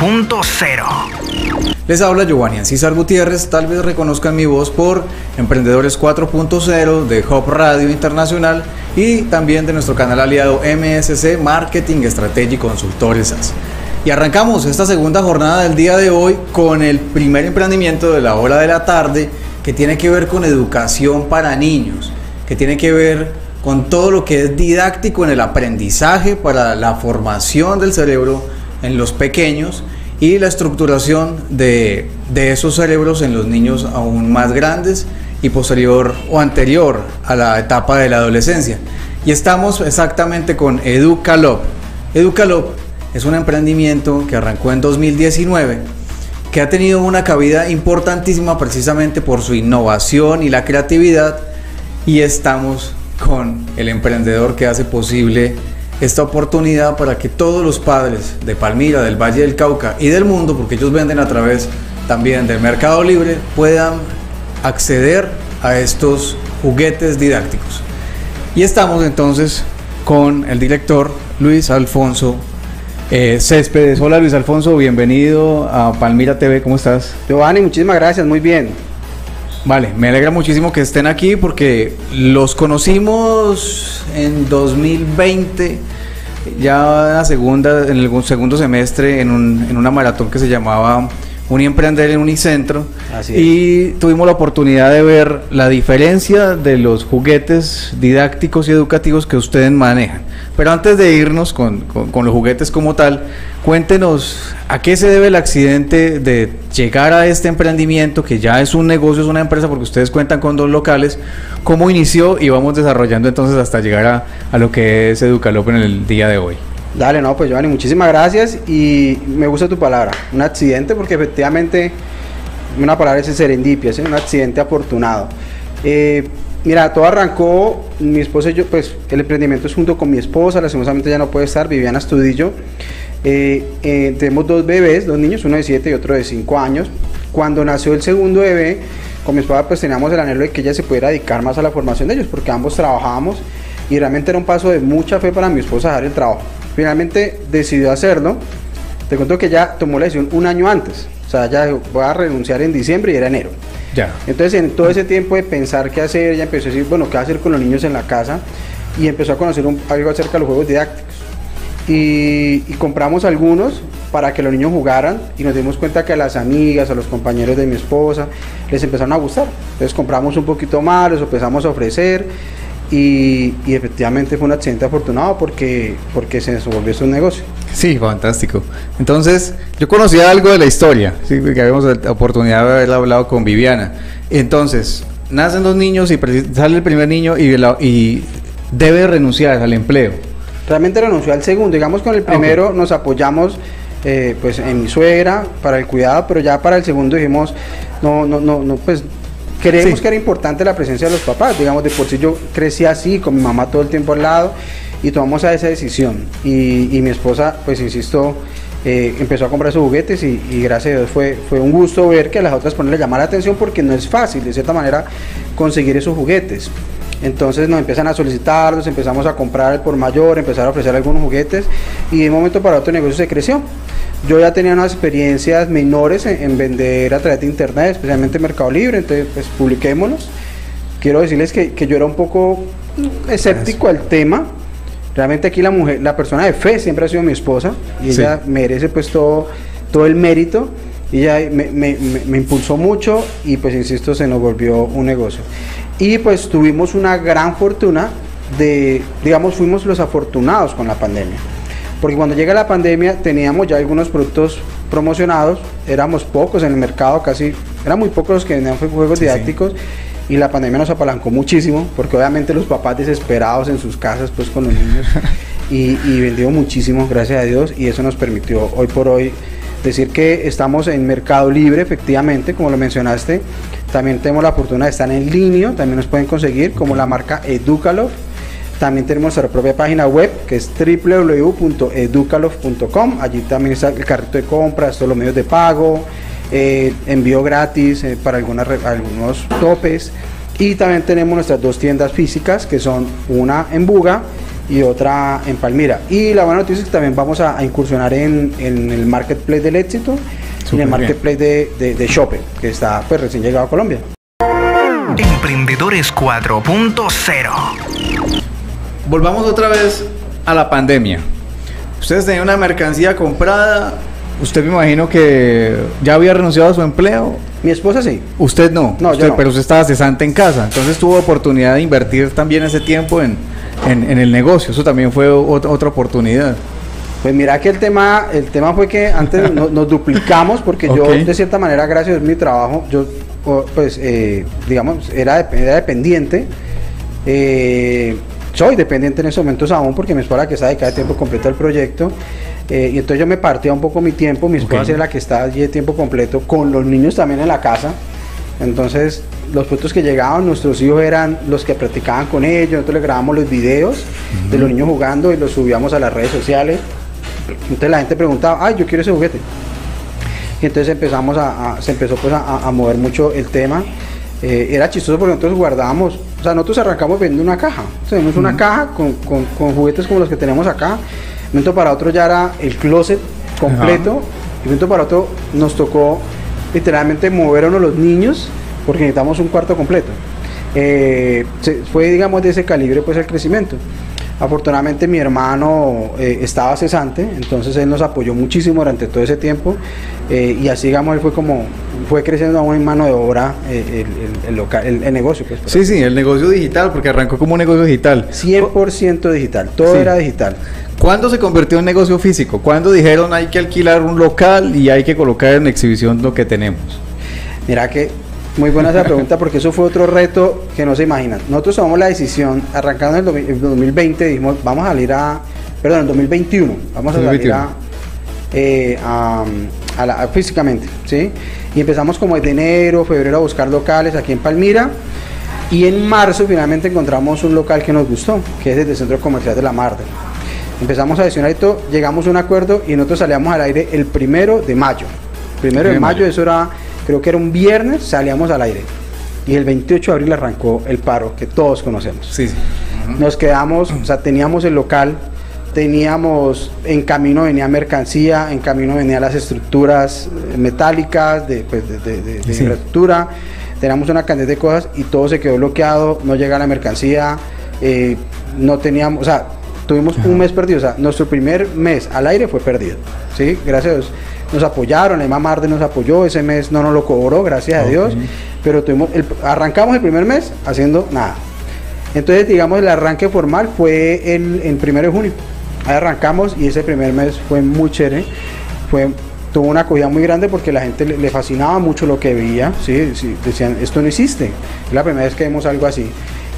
4.0 Les habla Giovanni César Gutiérrez, tal vez reconozcan mi voz por Emprendedores 4.0 de Hop Radio Internacional y también de nuestro canal aliado MSC Marketing Estrategia y Consultores. Y arrancamos esta segunda jornada del día de hoy con el primer emprendimiento de la hora de la tarde que tiene que ver con educación para niños, que tiene que ver con todo lo que es didáctico en el aprendizaje para la formación del cerebro en los pequeños y la estructuración de, de esos cerebros en los niños aún más grandes y posterior o anterior a la etapa de la adolescencia. Y estamos exactamente con Educalop. Educalop es un emprendimiento que arrancó en 2019 que ha tenido una cabida importantísima precisamente por su innovación y la creatividad y estamos con el emprendedor que hace posible esta oportunidad para que todos los padres de Palmira, del Valle del Cauca y del mundo, porque ellos venden a través también del Mercado Libre, puedan acceder a estos juguetes didácticos. Y estamos entonces con el director Luis Alfonso eh, Céspedes. Hola Luis Alfonso, bienvenido a Palmira TV, ¿cómo estás? Giovanni, muchísimas gracias, muy bien. Vale, me alegra muchísimo que estén aquí porque los conocimos en 2020, ya en la segunda, en el segundo semestre, en, un, en una maratón que se llamaba Uniemprender en Unicentro. Así es. Y tuvimos la oportunidad de ver la diferencia de los juguetes didácticos y educativos que ustedes manejan. Pero antes de irnos con, con- con los juguetes como tal, cuéntenos a qué se debe el accidente de llegar a este emprendimiento, que ya es un negocio, es una empresa, porque ustedes cuentan con dos locales, cómo inició y vamos desarrollando entonces hasta llegar a, lo que es Educalop en el día de hoy. Dale, no, pues Giovanni, muchísimas gracias y me gusta tu palabra, un accidente, porque efectivamente una palabra es serendipia, ¿sí? un accidente afortunado. Eh, mira, todo arrancó, mi esposa y yo, pues el emprendimiento es junto con mi esposa, lastimosamente ya no puede estar, Viviana Estudillo. Eh, eh, tenemos dos bebés, dos niños, uno de 7 y otro de 5 años. Cuando nació el segundo bebé, con mi esposa pues teníamos el anhelo de que ella se pudiera dedicar más a la formación de ellos, porque ambos trabajábamos y realmente era un paso de mucha fe para mi esposa dejar el trabajo. Finalmente decidió hacerlo. Te cuento que ya tomó la decisión un año antes. O sea, ya voy a renunciar en diciembre y era enero. Ya. Entonces, en todo ese tiempo de pensar qué hacer, ella empezó a decir, bueno, qué hacer con los niños en la casa y empezó a conocer un- algo acerca de los juegos didácticos. Y, compramos algunos para que los niños jugaran y nos dimos cuenta que a las amigas, a los compañeros de mi esposa, les empezaron a gustar. Entonces compramos un poquito más, los empezamos a ofrecer y, efectivamente fue un accidente afortunado porque, porque se volvió un negocio. Sí, fantástico. Entonces, yo conocía algo de la historia, sí, porque habíamos la oportunidad de haber hablado con Viviana. Entonces, nacen dos niños y sale el primer niño y debe renunciar al empleo. Realmente renunció al segundo. Digamos con el primero nos apoyamos eh, pues en mi suegra para el cuidado, pero ya para el segundo dijimos, no, no, no, no, pues creemos Sí. que era importante la presencia de los papás. Digamos, de por sí yo crecí así, con mi mamá todo el tiempo al lado, y tomamos a esa decisión. Y, y mi esposa, pues insisto, eh, empezó a comprar sus juguetes y, y gracias a Dios fue, fue un gusto ver que a las otras les llamar la atención porque no es fácil, de cierta manera, conseguir esos juguetes. Entonces nos empiezan a solicitarlos, empezamos a comprar por mayor, empezar a ofrecer algunos juguetes y de un momento para otro el negocio se creció. Yo ya tenía unas experiencias menores en, en vender a través de internet, especialmente Mercado Libre, entonces pues publiquémonos. Quiero decirles que, que yo era un poco escéptico al tema. Realmente aquí la mujer, la persona de fe siempre ha sido mi esposa y Sí. ella merece pues todo, todo el mérito. Y ella me, me- me- me impulsó mucho y pues insisto, se nos volvió un negocio. Y pues tuvimos una gran fortuna de, digamos, fuimos los afortunados con la pandemia. Porque cuando llega la pandemia teníamos ya algunos productos promocionados, éramos pocos en el mercado, casi, eran muy pocos los que vendían juegos Sí, sí. didácticos y la pandemia nos apalancó muchísimo, porque obviamente los papás desesperados en sus casas pues con los niños y, y vendió muchísimo, gracias a Dios, y eso nos permitió hoy por hoy decir que estamos en mercado libre, efectivamente, como lo mencionaste, También tenemos la fortuna de estar en línea, también nos pueden conseguir como la marca Educalov. También tenemos nuestra propia página web que es www.educalov.com. Allí también está el carrito de compras, todos los medios de pago, eh, envío gratis eh, para algunas, algunos topes. Y también tenemos nuestras dos tiendas físicas que son una en Buga y otra en Palmira. Y la buena noticia es que también vamos a, a incursionar en, en el marketplace del éxito y en el marketplace de, de, de Shopee, que está pues recién llegado a Colombia. Emprendedores 4.0. Volvamos otra vez a la pandemia. Ustedes tenían una mercancía comprada. Usted me imagino que ya había renunciado a su empleo. Mi esposa sí. Usted no. No, yo Usted- no. Pero usted estaba cesante en casa. Entonces tuvo oportunidad de invertir también ese tiempo en, en- en el negocio. Eso también fue ot- otra oportunidad. Pues mira que el tema, el tema fue que antes no- nos, duplicamos porque yo de cierta manera, gracias a mi trabajo, yo pues eh, digamos era, era dependiente. eh, soy dependiente en esos momentos aún porque mi esposa que está dedicada de tiempo completo al proyecto. eh, y entonces yo me partía un poco mi tiempo, mi esposa Ok. era la que estaba allí de tiempo completo, con los niños también en la casa. Entonces, los fotos que llegaban, nuestros hijos eran los que practicaban con ellos, nosotros les grabamos los videos de los niños jugando y los subíamos a las redes sociales. Entonces la gente preguntaba, ay, yo quiero ese juguete. Y entonces empezamos a, a- se empezó pues a, a mover mucho el tema. Eh, era chistoso porque nosotros guardábamos, o sea, nosotros arrancamos vendiendo una caja. Tenemos una caja con, con- con juguetes como los que tenemos acá. De momento para otro ya era el closet completo. Y de momento para otro nos tocó literalmente mover a uno de los niños porque necesitamos un cuarto completo. Eh, fue, digamos, de ese calibre pues el crecimiento. Afortunadamente mi hermano eh, estaba cesante, entonces él nos apoyó muchísimo durante todo ese tiempo eh, y así digamos él fue como fue creciendo aún en mano de obra eh, el, el- el local, el, el negocio pues. Sí, sí, el negocio digital, porque arrancó como un negocio digital. 100% digital, todo Sí. era digital. ¿Cuándo se convirtió en negocio físico? ¿Cuándo dijeron hay que alquilar un local y hay que colocar en exhibición lo que tenemos? Mira que muy buena esa pregunta porque eso fue otro reto que no se imaginan. Nosotros tomamos la decisión, arrancando en el, domi- el 2020, dijimos, vamos a salir a, perdón, en el 2021, vamos a salir 2021. a, eh, a- a la- físicamente, ¿sí? Y empezamos como de enero, febrero a buscar locales aquí en Palmira. Y en marzo finalmente encontramos un local que nos gustó, que es el del Centro Comercial de la Marde. Empezamos a adicionar esto, llegamos a un acuerdo y nosotros salíamos al aire el primero de mayo. Primero de mayo. eso era, creo que era un viernes, salíamos al aire. Y el 28 de abril arrancó el paro que todos conocemos. Sí, sí. Nos quedamos, o sea, teníamos el local, teníamos, en camino venía mercancía, en camino venían las estructuras eh, metálicas de, pues, de, de- de- de Sí. infraestructura, teníamos una cantidad de cosas y todo se quedó bloqueado, no llega la mercancía, eh, no teníamos, o sea, tuvimos un mes perdido, o sea, nuestro primer mes al aire fue perdido, ¿sí? Gracias a Dios. Nos apoyaron, misma Marde nos apoyó, ese mes no nos lo cobró, gracias a Dios, pero tuvimos, el- arrancamos el primer mes haciendo nada. Entonces, digamos, el arranque formal fue el, el primero de junio. Ahí arrancamos y ese primer mes fue muy chévere. Fue, tuvo una acogida muy grande porque la gente le, le fascinaba mucho lo que veía. ¿sí? Sí, decían, esto no existe. Es la primera vez que vemos algo así.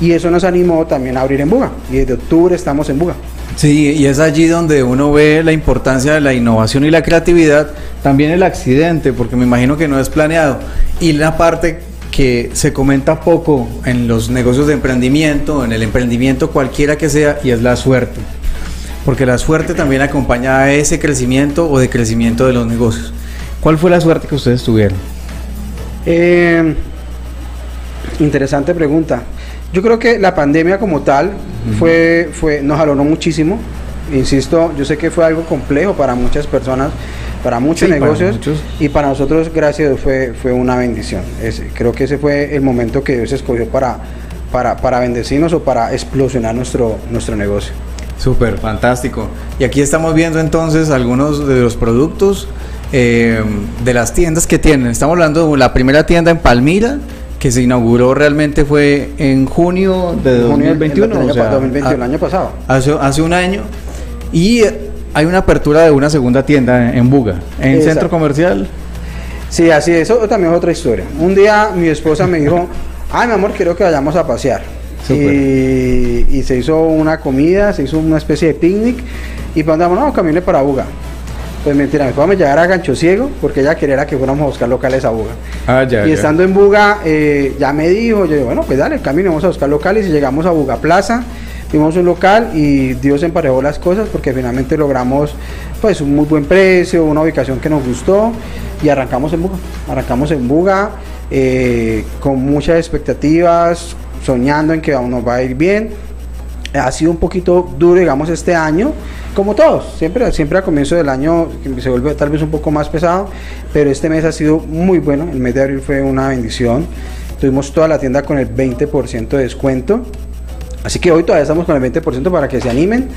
Y eso nos animó también a abrir en Buga. Y desde octubre estamos en Buga. Sí, y es allí donde uno ve la importancia de la innovación y la creatividad, también el accidente, porque me imagino que no es planeado, y la parte que se comenta poco en los negocios de emprendimiento, en el emprendimiento cualquiera que sea, y es la suerte. Porque la suerte también acompaña a ese crecimiento o decrecimiento de los negocios. ¿Cuál fue la suerte que ustedes tuvieron? Eh, interesante pregunta. Yo creo que la pandemia como tal fue, fue, nos alonó muchísimo. Insisto, yo sé que fue algo complejo para muchas personas, para muchos Sí, para negocios muchos. y para nosotros, gracias a Dios, fue, fue una bendición. Creo que ese fue el momento que Dios escogió para, para, para bendecirnos o para explosionar nuestro, nuestro negocio. Súper, fantástico. Y aquí estamos viendo entonces algunos de los productos eh, de las tiendas que tienen. Estamos hablando de la primera tienda en Palmira, que se inauguró realmente fue en junio de Junio del- 2021. el año o sea, pa- 2021, el a- año pasado. Hace, hace un año. Y hay una apertura de una segunda tienda en, Buga, en Exacto. centro comercial. Sí, así es. Eso también es otra historia. Un día mi esposa me dijo, ay, mi amor, quiero que vayamos a pasear. Y, y se hizo una comida, se hizo una especie de picnic. Y cuando vamos, no, camine para Buga. Pues mentira, mi papá me llevara a Gancho Ciego porque ella quería que fuéramos a buscar locales a Buga. Ah, ya. y ya. estando en Buga, eh, ya me dijo, yo digo, bueno, pues dale, camino, vamos a buscar locales y llegamos a Buga Plaza. Vimos un local y Dios emparejó las cosas porque finalmente logramos pues un muy buen precio, una ubicación que nos gustó y arrancamos en Buga. Arrancamos en Buga eh, con muchas expectativas, soñando en que aún nos va a ir bien. Ha sido un poquito duro, digamos, este año, como todos, siempre, siempre a comienzo del año se vuelve tal vez un poco más pesado, pero este mes ha sido muy bueno, el mes de abril fue una bendición, tuvimos toda la tienda con el 20% de descuento, Así que hoy todavía estamos con el 20% para que se animen.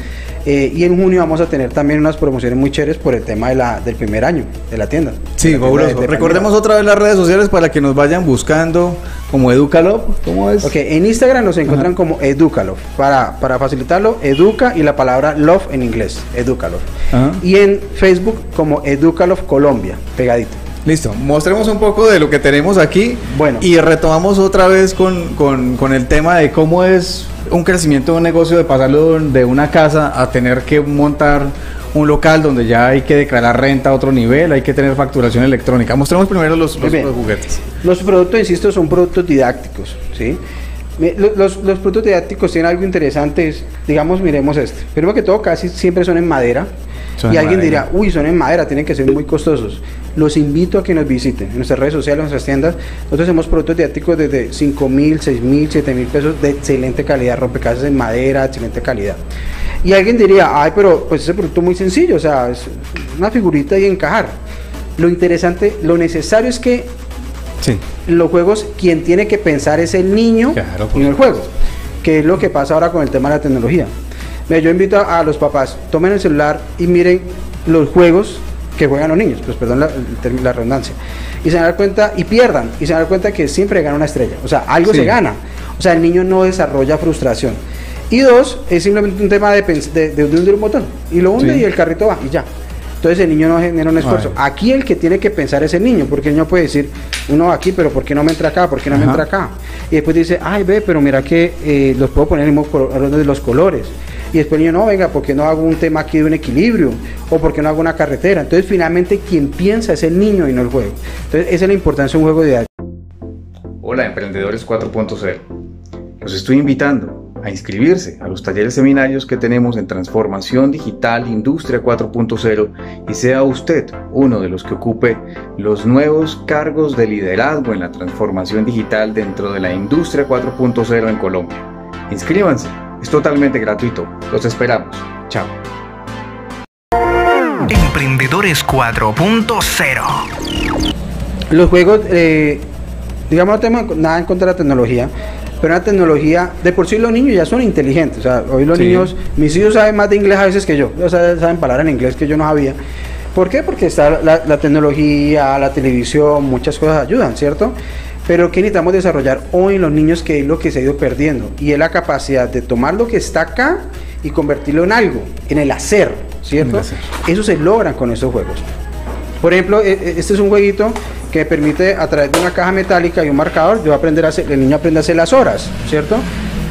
Eh, y en junio vamos a tener también unas promociones muy chéveres por el tema de la, del primer año de la tienda. Sí, fabuloso. de- de Recordemos otra vez las redes sociales para que nos vayan buscando como Educalop. ¿Cómo es? Ok, en Instagram nos encuentran como Educalove. Para, para facilitarlo, Educa y la palabra Love en inglés, Educalove. Ajá. Y en Facebook como Educalove Colombia, pegadito. Listo, mostremos un poco de lo que tenemos aquí. Bueno. Y retomamos otra vez con, con- con el tema de cómo es un crecimiento de un negocio, de pasarlo de una casa a tener que montar un local donde ya hay que declarar renta a otro nivel, hay que tener facturación electrónica. Mostremos primero los, los- los juguetes. Los productos, insisto, son productos didácticos, ¿sí? Los, los productos didácticos tienen algo interesante, es, digamos, miremos este. Primero que todo, casi siempre son en madera. Son y en alguien dirá, uy, son en madera, tienen que ser muy costosos. Los invito a que nos visiten en nuestras redes sociales, en nuestras tiendas. Nosotros hacemos productos didácticos desde 5 mil, 6 mil, 7 mil pesos de excelente calidad, rompecabezas en madera, excelente calidad. Y alguien diría, ay, pero pues ese producto es muy sencillo, o sea, es una figurita y encajar. Lo interesante, lo necesario es que Sí. los juegos, quien tiene que pensar es el niño Claro, y no el juego, que es lo que pasa ahora con el tema de la tecnología. Mira, yo invito a, los papás, tomen el celular y miren los juegos que juegan los niños, pues perdón la, redundancia, y se van a dar cuenta, y pierdan, y se van a dar cuenta que siempre gana una estrella, o sea, algo Sí. se gana, o sea, el niño no desarrolla frustración. Y dos, es simplemente un tema de, de, de hundir un botón, y lo hunde Sí. y el carrito va, y ya. Entonces el niño no genera un esfuerzo. Ay. Aquí el que tiene que pensar es el niño, porque el niño puede decir, uno aquí, pero ¿por qué no me entra acá? ¿Por qué no me entra acá? Y después dice, ay, ve, pero mira que eh, los puedo poner en los colores. Y después el no, venga, ¿por qué no hago un tema aquí de un equilibrio? ¿O por qué no hago una carretera? Entonces finalmente quien piensa es el niño y no el juego. Entonces esa es la importancia de un juego de Hola, Emprendedores 4.0. Los estoy invitando a inscribirse a los talleres seminarios que tenemos en Transformación Digital Industria 4.0 y sea usted uno de los que ocupe los nuevos cargos de liderazgo en la transformación digital dentro de la Industria 4.0 en Colombia. Inscríbanse, es totalmente gratuito. Los esperamos. Chao. Emprendedores 4.0. Los juegos, eh, digamos, no tenemos nada en contra de la tecnología, pero la tecnología, de por sí los niños ya son inteligentes. O sea, hoy los Sí. niños, mis hijos saben más de inglés a veces que yo, o sea, saben palabras en inglés que yo no sabía. ¿Por qué? Porque está la, la tecnología, la televisión, muchas cosas ayudan, ¿cierto? Pero ¿qué necesitamos desarrollar hoy en los niños que es lo que se ha ido perdiendo? Y es la capacidad de tomar lo que está acá y convertirlo en algo, en el hacer, ¿cierto? En el hacer. Eso se logra con estos juegos. Por ejemplo, e- e- este es un jueguito que me permite a través de una caja metálica y un marcador, yo aprender a hacer, el niño aprende a hacer las horas, ¿cierto?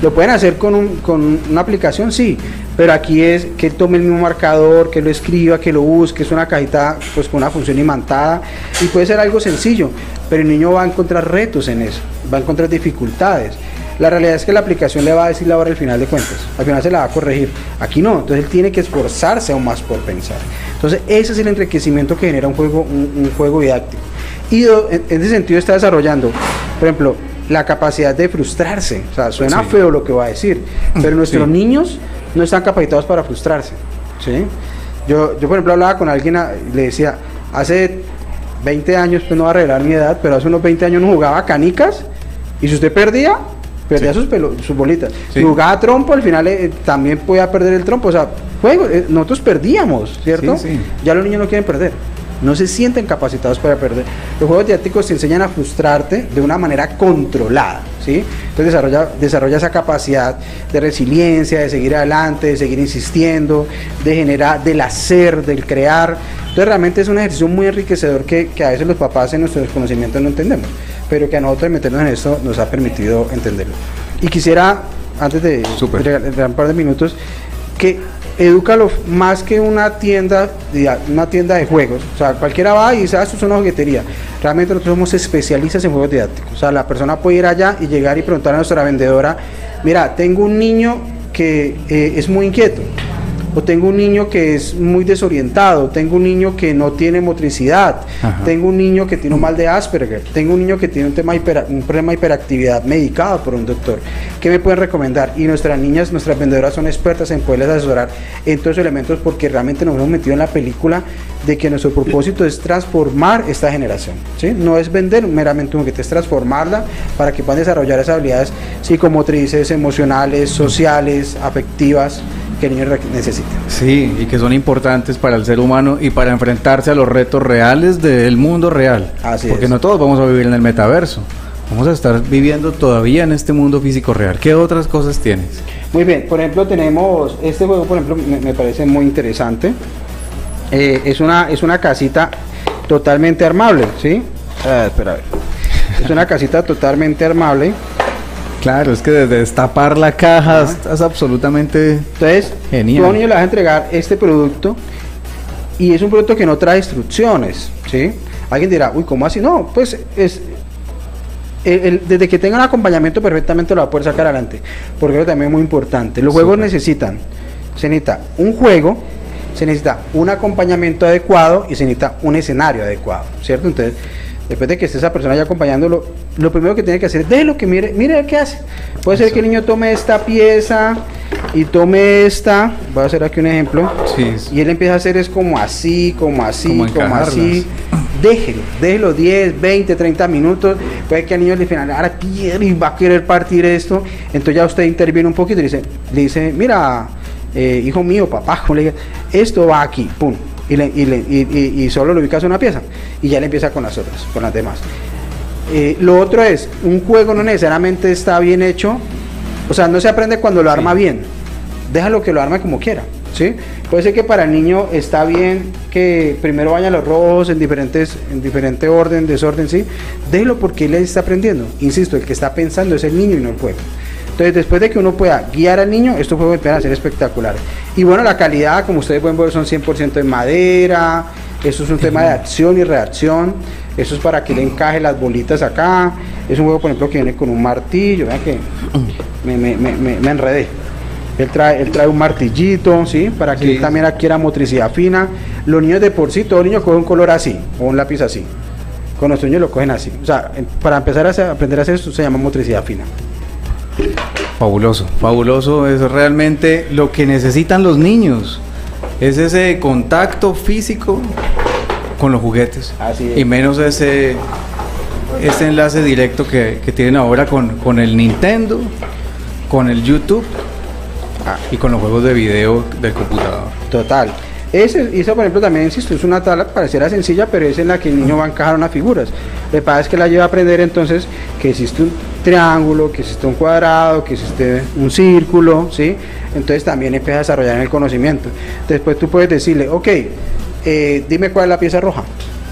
Lo pueden hacer con, un- con una aplicación, sí, pero aquí es que tome el mismo marcador, que lo escriba, que lo busque, es una cajita pues con una función imantada y puede ser algo sencillo, pero el niño va a encontrar retos en eso, va a encontrar dificultades. La realidad es que la aplicación le va a decir la hora al final de cuentas. Al final se la va a corregir. Aquí no. Entonces él tiene que esforzarse aún más por pensar. Entonces ese es el enriquecimiento que genera un juego, un, juego didáctico. Y en ese sentido está desarrollando, por ejemplo, la capacidad de frustrarse. O sea, suena Sí. feo lo que va a decir, pero nuestros Sí. niños no están capacitados para frustrarse. ¿sí? Yo, yo, por ejemplo, hablaba con alguien y le decía, hace 20 años, pues no va a revelar mi edad, pero hace unos 20 años no jugaba a canicas y si usted perdía, perdía Sí. sus, pelo- sus bolitas. Sí. Si jugaba trompo, al final eh, también podía perder el trompo. O sea, juego, eh, nosotros perdíamos, ¿cierto? Sí. Ya los niños no quieren perder. No se sienten capacitados para perder. Los juegos didácticos te enseñan a frustrarte de una manera controlada, ¿sí? Entonces desarrolla, desarrolla esa capacidad de resiliencia, de seguir adelante, de seguir insistiendo, de generar, del hacer, del crear. Entonces realmente es un ejercicio muy enriquecedor que, que a veces los papás en nuestro desconocimiento no entendemos, pero que a nosotros meternos en esto nos ha permitido entenderlo. Y quisiera, antes de Súper. regalar un par de minutos, que Edúcalo más que una tienda, de- una tienda de juegos. O sea, cualquiera va y dice, ah, esto es una juguetería. Realmente nosotros somos especialistas en juegos didácticos. O sea, la persona puede ir allá y llegar y preguntar a nuestra vendedora, mira, tengo un niño que eh, es muy inquieto. O tengo un niño que es muy desorientado, tengo un niño que no tiene motricidad, Ajá. tengo un niño que tiene un mal de Asperger, tengo un niño que tiene un, tema hipera- un problema de hiperactividad medicado por un doctor. ¿Qué me pueden recomendar? Y nuestras niñas, nuestras vendedoras son expertas en poderles asesorar en todos esos elementos porque realmente nos hemos metido en la película de que nuestro propósito es transformar esta generación. ¿sí? No es vender meramente un juguete, es transformarla para que puedan desarrollar esas habilidades psicomotrices, emocionales, sociales, afectivas que el niño necesita. Sí, y que son importantes para el ser humano y para enfrentarse a los retos reales del mundo real. Así Porque es. no todos vamos a vivir en el metaverso. Vamos a estar viviendo todavía en este mundo físico real. ¿Qué otras cosas tienes? Muy bien, por ejemplo tenemos, este juego por ejemplo me, me parece muy interesante. Eh, es, una, es una casita totalmente armable, ¿sí? Ah, espera, a ver. Es una casita totalmente armable. Claro, es que desde destapar la caja hasta- es absolutamente... Entonces, Genial. tú niño le vas a entregar este producto y es un producto que no trae instrucciones, ¿sí? Alguien dirá, uy, ¿cómo así? No, pues es... el- el- desde que tenga un acompañamiento perfectamente lo va a poder sacar adelante, porque eso también es muy importante. Los juegos necesitan, se necesita un juego, se necesita un acompañamiento adecuado y se necesita un escenario adecuado, ¿cierto? Entonces, después de que esté esa persona ya acompañándolo, lo primero que tiene que hacer es déjelo que mire, mire qué hace. Puede ser que el niño tome esta pieza y tome esta, voy a hacer aquí un ejemplo, Sí, y él empieza a hacer es como así, como así, Como como, así. Déjelo, déjelo 10, 20, 30 minutos. Puede que al niño le final ahora quiere y va a querer partir esto. Entonces ya usted interviene un poquito y le dice, le dice mira, eh, hijo mío, papá, como le diga, esto va aquí, pum. Y, le- y le- y- solo le ubicas una pieza. Y ya le empieza con las otras, con las demás. Eh, lo otro es, un juego no necesariamente está bien hecho, o sea, no se aprende cuando lo arma bien, déjalo que lo arme como quiera, ¿sí? Puede ser que para el niño está bien que primero vayan los rojos en diferentes, en diferente orden, desorden, ¿sí? Déjelo porque él está aprendiendo, insisto, el que está pensando es el niño y no el juego. Entonces, después de que uno pueda guiar al niño, estos juegos empiezan a ser espectaculares. Y bueno, la calidad, como ustedes pueden ver, son 100% en madera. Eso es un tema de acción y reacción. Eso es para que le encaje las bolitas acá. Es un juego, por ejemplo, que viene con un martillo. Vean que me, me- me- me- me enredé. Él trae, él trae un martillito, ¿sí? Para que Sí. él también adquiera motricidad fina. Los niños de por sí, todo niño coge un color así, o un lápiz así. Con los niños lo cogen así. O sea, para empezar a hacer- aprender a hacer esto se llama motricidad fina. Fabuloso, fabuloso es realmente lo que necesitan los niños. Es ese contacto físico con los juguetes. Así es. Y menos ese, ese enlace directo que, que tienen ahora con, con el Nintendo, con el YouTube ah, y con los juegos de video del computador. Total. Ese, eso, por ejemplo, también, insisto, es una tabla, pareciera sencilla, pero es en la que el niño va a encajar unas figuras. Lo que pasa es que la lleva a aprender entonces que existe un triángulo, que existe un cuadrado, que existe un círculo, ¿sí? Entonces también empieza a desarrollar el conocimiento. Después tú puedes decirle, ok, eh, dime cuál es la pieza roja.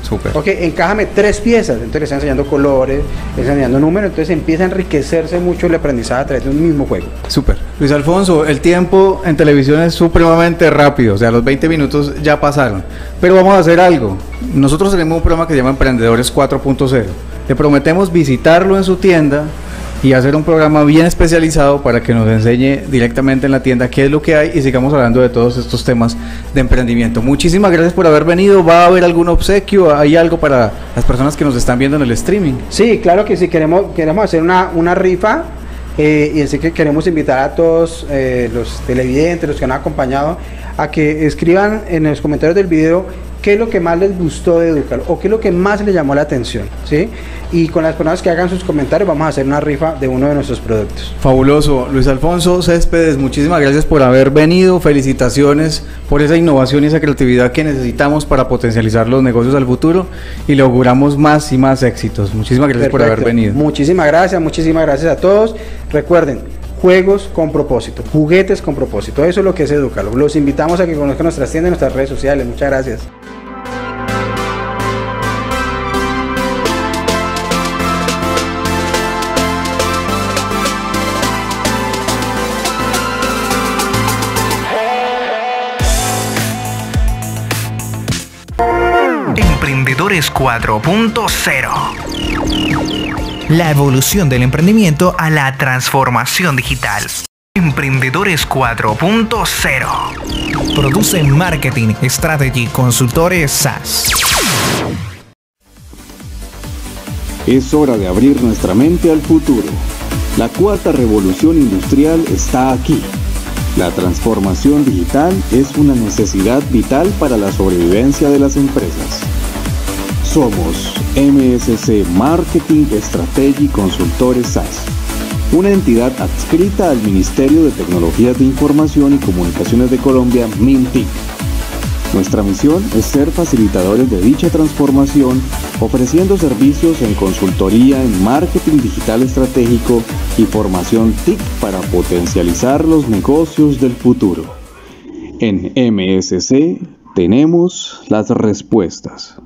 Súper. Ok, encájame tres piezas. Entonces le están enseñando colores, le están enseñando números, entonces empieza a enriquecerse mucho el aprendizaje a través de un mismo juego. Súper. Luis Alfonso, el tiempo en televisión es supremamente rápido, o sea, los 20 minutos ya pasaron. Pero vamos a hacer algo. Nosotros tenemos un programa que se llama Emprendedores 4.0. Le prometemos visitarlo en su tienda y hacer un programa bien especializado para que nos enseñe directamente en la tienda qué es lo que hay y sigamos hablando de todos estos temas de emprendimiento. Muchísimas gracias por haber venido. ¿Va a haber algún obsequio? ¿Hay algo para las personas que nos están viendo en el streaming? Sí, claro que sí, queremos, queremos hacer una, una rifa eh, y así que queremos invitar a todos eh, los televidentes, los que han acompañado, a que escriban en los comentarios del video qué es lo que más les gustó de Educar o qué es lo que más les llamó la atención, ¿sí? Y con las personas que hagan sus comentarios vamos a hacer una rifa de uno de nuestros productos. Fabuloso. Luis Alfonso Céspedes, muchísimas gracias por haber venido. Felicitaciones por esa innovación y esa creatividad que necesitamos para potencializar los negocios al futuro y le auguramos más y más éxitos. Muchísimas gracias por haber venido. Muchísimas gracias, muchísimas gracias a todos. Recuerden, juegos con propósito, juguetes con propósito. Eso es lo que es Educalo. Los invitamos a que conozcan nuestras tiendas y nuestras redes sociales. Muchas gracias. Emprendedores 4.0. La evolución del emprendimiento a la transformación digital. Emprendedores 4.0. Produce Marketing Strategy Consultores SAS. Es hora de abrir nuestra mente al futuro. La cuarta revolución industrial está aquí. La transformación digital es una necesidad vital para la sobrevivencia de las empresas. Somos MSC Marketing Strategy Consultores SAS, una entidad adscrita al Ministerio de Tecnologías de Información y Comunicaciones de Colombia, MINTIC nuestra misión es ser facilitadores de dicha transformación, ofreciendo servicios en consultoría en marketing digital estratégico y formación TIC para potencializar los negocios del futuro. En MSC tenemos las respuestas.